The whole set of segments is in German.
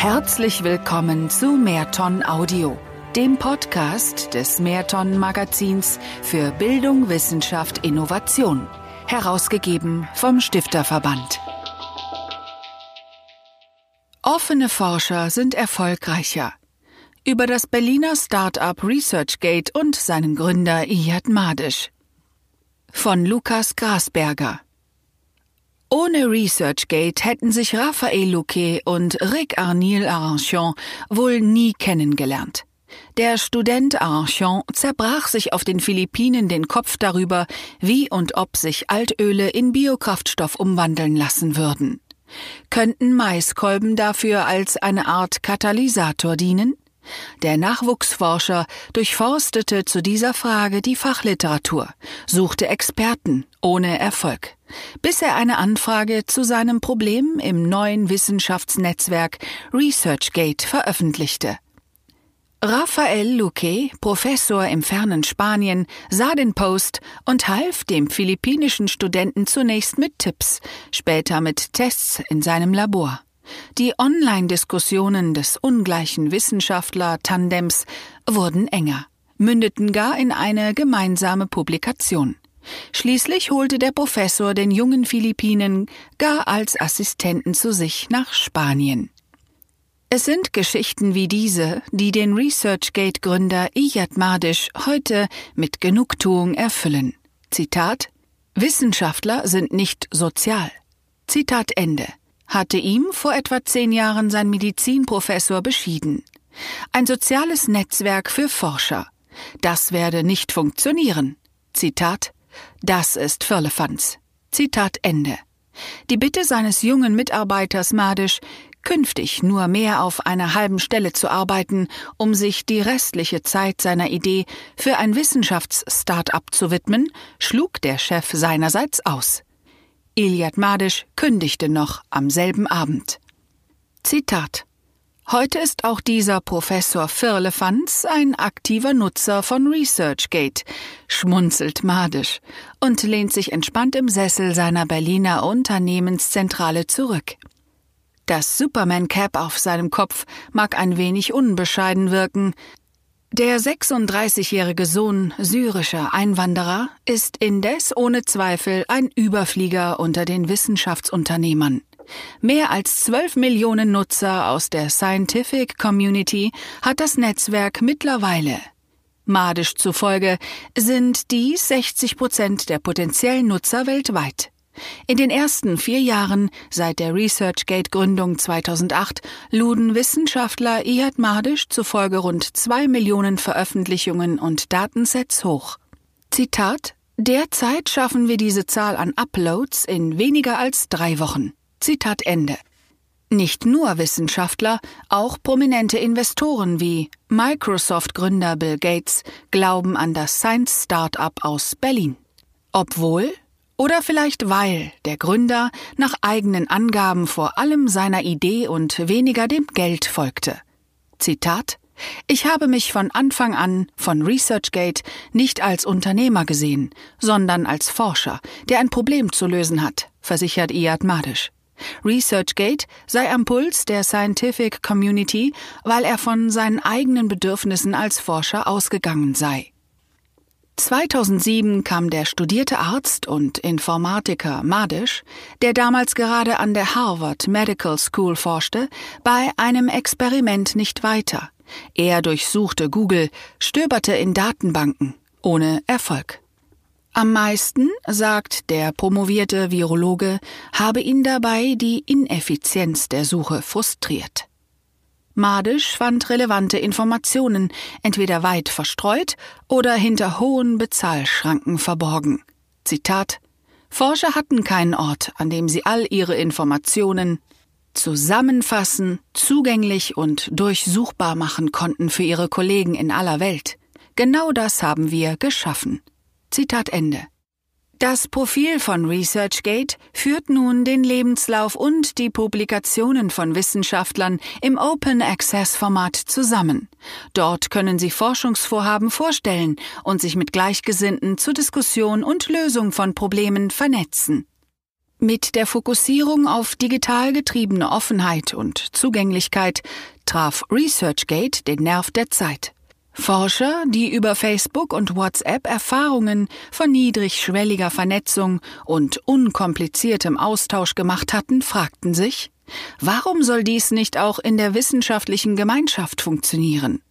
Herzlich willkommen zu Mehrton Audio, dem Podcast des Mehrton Magazins für Bildung, Wissenschaft, Innovation, herausgegeben vom Stifterverband. Offene Forscher sind erfolgreicher. Über das Berliner Start-up ResearchGate und seinen Gründer Iyad Madisch. Von Lukas Grasberger. Ohne ResearchGate hätten sich Raphael Luque und Rick Arnil Aranchon wohl nie kennengelernt. Der Student Aranchon zerbrach sich auf den Philippinen den Kopf darüber, wie und ob sich Altöle in Biokraftstoff umwandeln lassen würden. Könnten Maiskolben dafür als eine Art Katalysator dienen? Der Nachwuchsforscher durchforstete zu dieser Frage die Fachliteratur, suchte Experten ohne Erfolg, bis er eine Anfrage zu seinem Problem im neuen Wissenschaftsnetzwerk ResearchGate veröffentlichte. Rafael Luque, Professor im fernen Spanien, sah den Post und half dem philippinischen Studenten zunächst mit Tipps, später mit Tests in seinem Labor. Die Online-Diskussionen des ungleichen Wissenschaftler-Tandems wurden enger, mündeten gar in eine gemeinsame Publikation. Schließlich holte der Professor den jungen Philippinen gar als Assistenten zu sich nach Spanien. Es sind Geschichten wie diese, die den ResearchGate-Gründer Iyad Madisch heute mit Genugtuung erfüllen. Zitat Wissenschaftler sind nicht sozial. Zitat Ende hatte ihm vor etwa zehn Jahren sein Medizinprofessor beschieden. Ein soziales Netzwerk für Forscher. Das werde nicht funktionieren. Zitat Das ist Firlefanz. Zitat Ende. Die Bitte seines jungen Mitarbeiters Madisch, künftig nur mehr auf einer halben Stelle zu arbeiten, um sich die restliche Zeit seiner Idee für ein Wissenschafts-Start-up zu widmen, schlug der Chef seinerseits aus. Iliad Madisch kündigte noch am selben Abend. Zitat Heute ist auch dieser Professor Firlefanz ein aktiver Nutzer von ResearchGate, schmunzelt Madisch und lehnt sich entspannt im Sessel seiner Berliner Unternehmenszentrale zurück. Das Superman-Cap auf seinem Kopf mag ein wenig unbescheiden wirken, der 36-jährige Sohn syrischer Einwanderer ist indes ohne Zweifel ein Überflieger unter den Wissenschaftsunternehmern. Mehr als 12 Millionen Nutzer aus der Scientific Community hat das Netzwerk mittlerweile. Madisch zufolge sind dies 60 Prozent der potenziellen Nutzer weltweit. In den ersten vier Jahren seit der ResearchGate-Gründung 2008 luden Wissenschaftler Iyad Madisch zufolge rund zwei Millionen Veröffentlichungen und Datensets hoch. Zitat Derzeit schaffen wir diese Zahl an Uploads in weniger als drei Wochen. Zitat Ende. Nicht nur Wissenschaftler, auch prominente Investoren wie Microsoft-Gründer Bill Gates glauben an das Science-Startup aus Berlin. Obwohl oder vielleicht weil der Gründer nach eigenen Angaben vor allem seiner Idee und weniger dem Geld folgte. Zitat ich habe mich von Anfang an von ResearchGate nicht als Unternehmer gesehen, sondern als Forscher, der ein Problem zu lösen hat, versichert Iyad Madisch. ResearchGate sei am Puls der Scientific Community, weil er von seinen eigenen Bedürfnissen als Forscher ausgegangen sei. 2007 kam der studierte Arzt und Informatiker Madisch, der damals gerade an der Harvard Medical School forschte, bei einem Experiment nicht weiter. Er durchsuchte Google, stöberte in Datenbanken, ohne Erfolg. Am meisten, sagt der promovierte Virologe, habe ihn dabei die Ineffizienz der Suche frustriert. Madisch fand relevante Informationen entweder weit verstreut oder hinter hohen Bezahlschranken verborgen. Zitat Forscher hatten keinen Ort, an dem sie all ihre Informationen zusammenfassen, zugänglich und durchsuchbar machen konnten für ihre Kollegen in aller Welt. Genau das haben wir geschaffen. Zitat Ende. Das Profil von ResearchGate führt nun den Lebenslauf und die Publikationen von Wissenschaftlern im Open Access Format zusammen. Dort können Sie Forschungsvorhaben vorstellen und sich mit Gleichgesinnten zur Diskussion und Lösung von Problemen vernetzen. Mit der Fokussierung auf digital getriebene Offenheit und Zugänglichkeit traf ResearchGate den Nerv der Zeit. Forscher, die über Facebook und WhatsApp Erfahrungen von niedrigschwelliger Vernetzung und unkompliziertem Austausch gemacht hatten, fragten sich, warum soll dies nicht auch in der wissenschaftlichen Gemeinschaft funktionieren?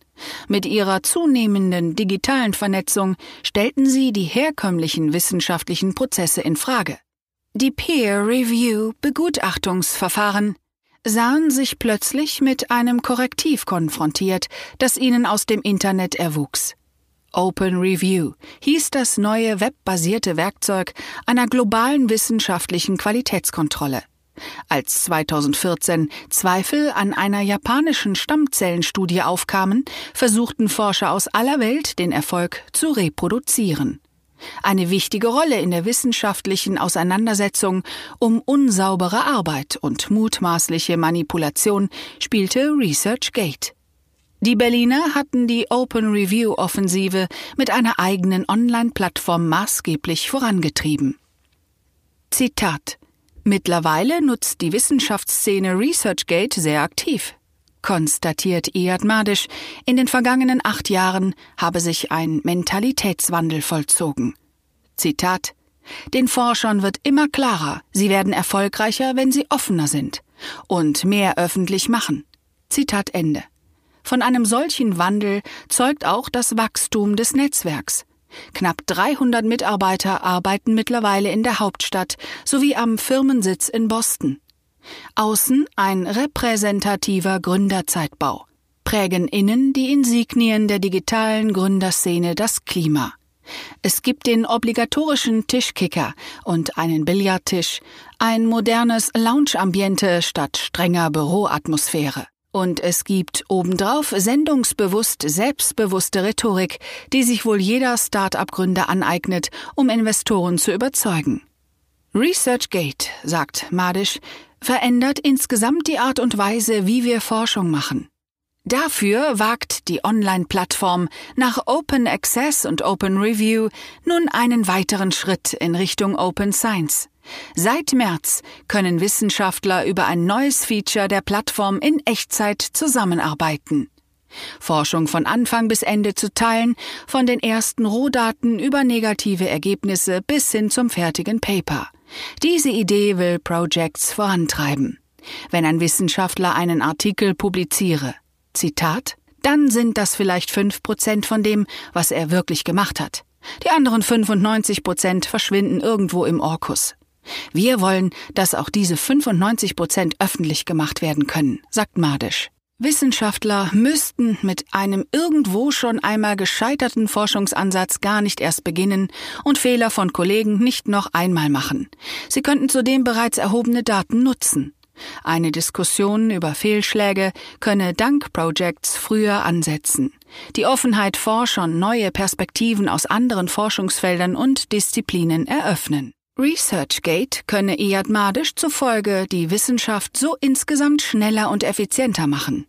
Mit ihrer zunehmenden digitalen Vernetzung stellten sie die herkömmlichen wissenschaftlichen Prozesse in Frage. Die Peer Review Begutachtungsverfahren sahen sich plötzlich mit einem Korrektiv konfrontiert, das ihnen aus dem Internet erwuchs. Open Review hieß das neue webbasierte Werkzeug einer globalen wissenschaftlichen Qualitätskontrolle. Als 2014 Zweifel an einer japanischen Stammzellenstudie aufkamen, versuchten Forscher aus aller Welt den Erfolg zu reproduzieren. Eine wichtige Rolle in der wissenschaftlichen Auseinandersetzung um unsaubere Arbeit und mutmaßliche Manipulation spielte ResearchGate. Die Berliner hatten die Open Review Offensive mit einer eigenen Online-Plattform maßgeblich vorangetrieben. Zitat Mittlerweile nutzt die Wissenschaftsszene ResearchGate sehr aktiv konstatiert Iyad Madisch, in den vergangenen acht Jahren habe sich ein Mentalitätswandel vollzogen. Zitat Den Forschern wird immer klarer, sie werden erfolgreicher, wenn sie offener sind und mehr öffentlich machen. Zitat Ende. Von einem solchen Wandel zeugt auch das Wachstum des Netzwerks. Knapp 300 Mitarbeiter arbeiten mittlerweile in der Hauptstadt sowie am Firmensitz in Boston. Außen ein repräsentativer Gründerzeitbau. Prägen innen die Insignien der digitalen Gründerszene das Klima. Es gibt den obligatorischen Tischkicker und einen Billardtisch, ein modernes Loungeambiente statt strenger Büroatmosphäre. Und es gibt obendrauf sendungsbewusst selbstbewusste Rhetorik, die sich wohl jeder Start-up-Gründer aneignet, um Investoren zu überzeugen. ResearchGate, sagt Madisch, verändert insgesamt die Art und Weise, wie wir Forschung machen. Dafür wagt die Online-Plattform nach Open Access und Open Review nun einen weiteren Schritt in Richtung Open Science. Seit März können Wissenschaftler über ein neues Feature der Plattform in Echtzeit zusammenarbeiten. Forschung von Anfang bis Ende zu teilen, von den ersten Rohdaten über negative Ergebnisse bis hin zum fertigen Paper. Diese Idee will Projects vorantreiben. Wenn ein Wissenschaftler einen Artikel publiziere, Zitat, dann sind das vielleicht fünf Prozent von dem, was er wirklich gemacht hat. Die anderen 95 Prozent verschwinden irgendwo im Orkus. Wir wollen, dass auch diese 95 Prozent öffentlich gemacht werden können, sagt Madisch. Wissenschaftler müssten mit einem irgendwo schon einmal gescheiterten Forschungsansatz gar nicht erst beginnen und Fehler von Kollegen nicht noch einmal machen. Sie könnten zudem bereits erhobene Daten nutzen. Eine Diskussion über Fehlschläge könne dank Projects früher ansetzen. Die Offenheit Forschern neue Perspektiven aus anderen Forschungsfeldern und Disziplinen eröffnen. ResearchGate könne Iyad Madisch zufolge die Wissenschaft so insgesamt schneller und effizienter machen.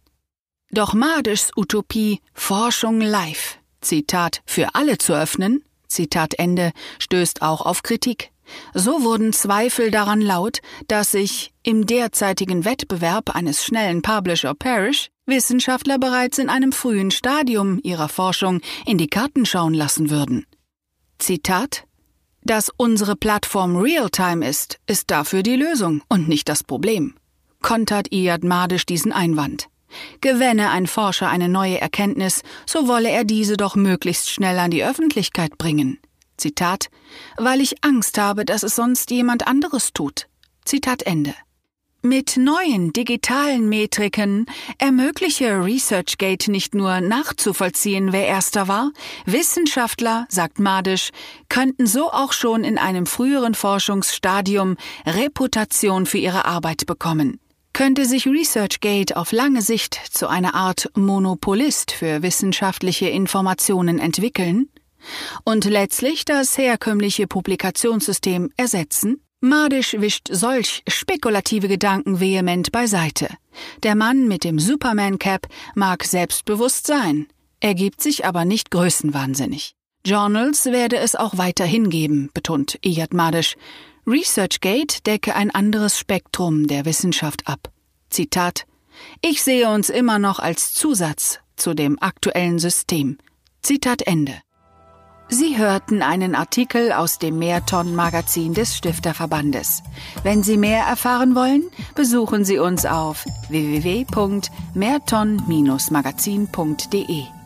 Doch Madischs Utopie Forschung live, Zitat, für alle zu öffnen, Zitat Ende, stößt auch auf Kritik. So wurden Zweifel daran laut, dass sich im derzeitigen Wettbewerb eines schnellen Publisher Parish Wissenschaftler bereits in einem frühen Stadium ihrer Forschung in die Karten schauen lassen würden. Zitat dass unsere Plattform Realtime ist, ist dafür die Lösung und nicht das Problem. Kontert Iyad Madisch diesen Einwand. Gewänne ein Forscher eine neue Erkenntnis, so wolle er diese doch möglichst schnell an die Öffentlichkeit bringen. Zitat, weil ich Angst habe, dass es sonst jemand anderes tut. Zitat Ende. Mit neuen digitalen Metriken ermögliche ResearchGate nicht nur nachzuvollziehen, wer erster war, Wissenschaftler, sagt Madisch, könnten so auch schon in einem früheren Forschungsstadium Reputation für ihre Arbeit bekommen. Könnte sich ResearchGate auf lange Sicht zu einer Art Monopolist für wissenschaftliche Informationen entwickeln? Und letztlich das herkömmliche Publikationssystem ersetzen? Madisch wischt solch spekulative Gedanken vehement beiseite. Der Mann mit dem Superman-Cap mag selbstbewusst sein, er gibt sich aber nicht größenwahnsinnig. Journals werde es auch weiterhin geben, betont Iyad Madisch. ResearchGate decke ein anderes Spektrum der Wissenschaft ab. Zitat Ich sehe uns immer noch als Zusatz zu dem aktuellen System. Zitat Ende. Sie hörten einen Artikel aus dem Mehrton-Magazin des Stifterverbandes. Wenn Sie mehr erfahren wollen, besuchen Sie uns auf www.mehrton-magazin.de.